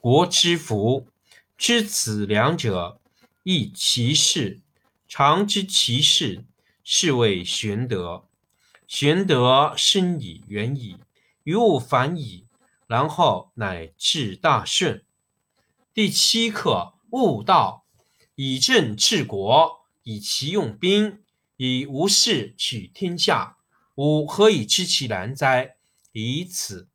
国之福，知此两者，亦其事。常知其事，是谓玄德。玄德深矣，远矣，于物反矣，然后乃至大顺。第七课：悟道，以政治国，以其用兵，以无事取天下。吾何以知其然哉？以此。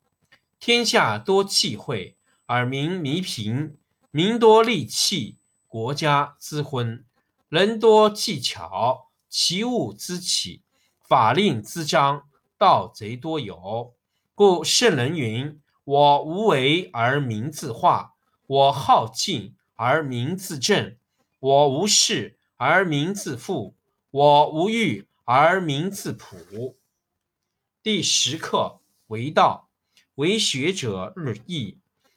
天下多忌讳。耳民弥贫，民多利器，国家之昏；人多技巧，其物滋起；法令滋章，盗贼多有。故圣人云：“我无为而民自化，我好静而民自正，我无事而民自富，我无欲而民自朴。”第十课为道，为学者日益。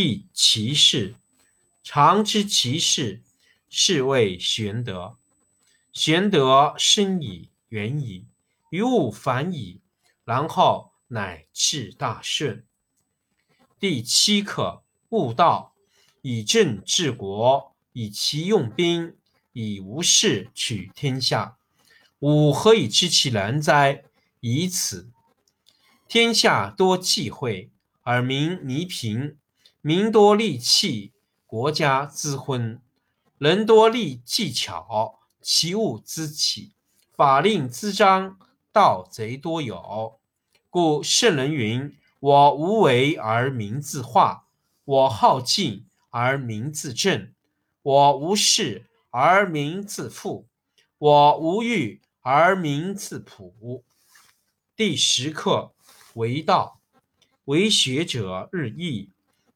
亦其事，常知其事，是谓玄德。玄德深矣，远矣，于物反矣，然后乃至大顺。第七课：悟道，以政治国，以其用兵，以无事取天下。吾何以知其然哉？以此。天下多忌讳，而民弥贫。民多利器，国家之昏；人多利技巧，其物滋起；法令滋章，盗贼多有。故圣人云：“我无为而民自化，我好静而民自正，我无事而民自富，我无欲而民自朴。”第十课为道，为学者日益。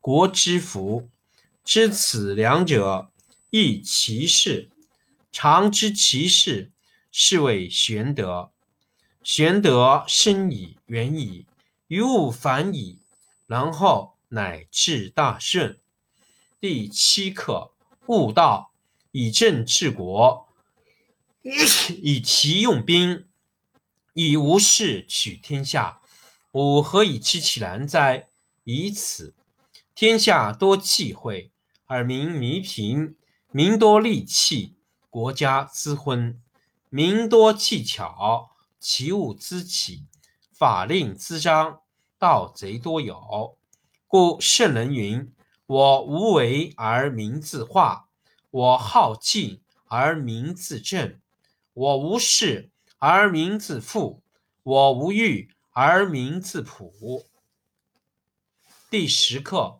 国之福，知此两者，亦其事。常知其事，是谓玄德。玄德深矣，远矣，于物反矣，然后乃至大顺。第七课：悟道，以政治国，以其用兵，以无事取天下。吾何以知其然哉？以此。天下多忌讳，而民弥贫；民多利器，国家滋昏；民多技巧，其物滋起；法令滋章，盗贼多有。故圣人云：“我无为而民自化，我好静而民自正，我无事而民自富，我无欲。”而民自朴。第十课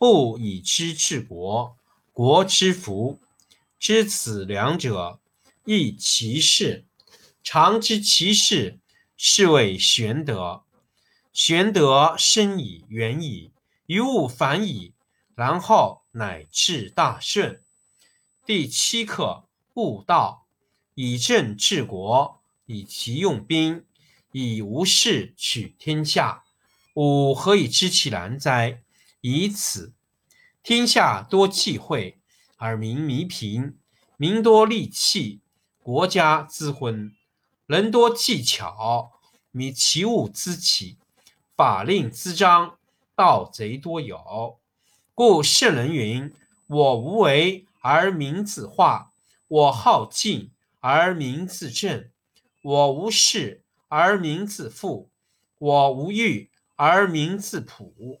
不以知治国，国之福。知此两者，亦其事。常知其事，是谓玄德。玄德深以，远矣，于物反矣，然后乃至大顺。第七课：悟道，以政治国。以其用兵，以无事取天下。吾何以知其然哉？以此。天下多忌讳，而民弥贫；民多利器，国家滋昏；人多技巧，米其物滋起；法令滋章，盗贼多有。故圣人云：“我无为而民自化，我好静而民自正。”我无事而民自富，我无欲而民自朴。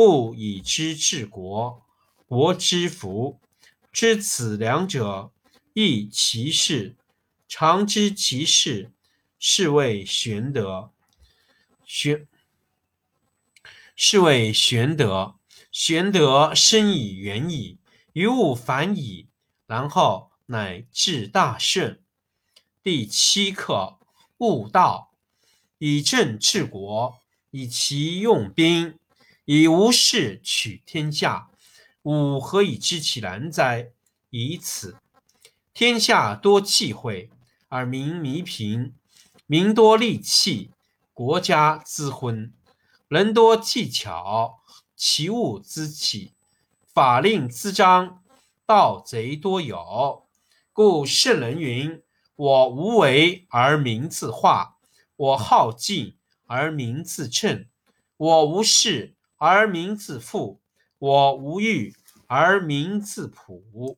不以知治国，国之福。知此两者，亦其事。常知其事，是谓玄德。玄，是谓玄德。玄德深以，远矣，于物反矣，然后。乃至大顺。第七课：悟道，以政治国，以其用兵，以无事取天下。吾何以知其然哉？以此。天下多忌讳，而民弥贫；民多利器，国家滋昏；人多技巧，其物滋起；法令滋章，盗贼多有。故圣人云：“我无为而民自化，我好静而民自正，我无事而民自富，我无欲而民自朴。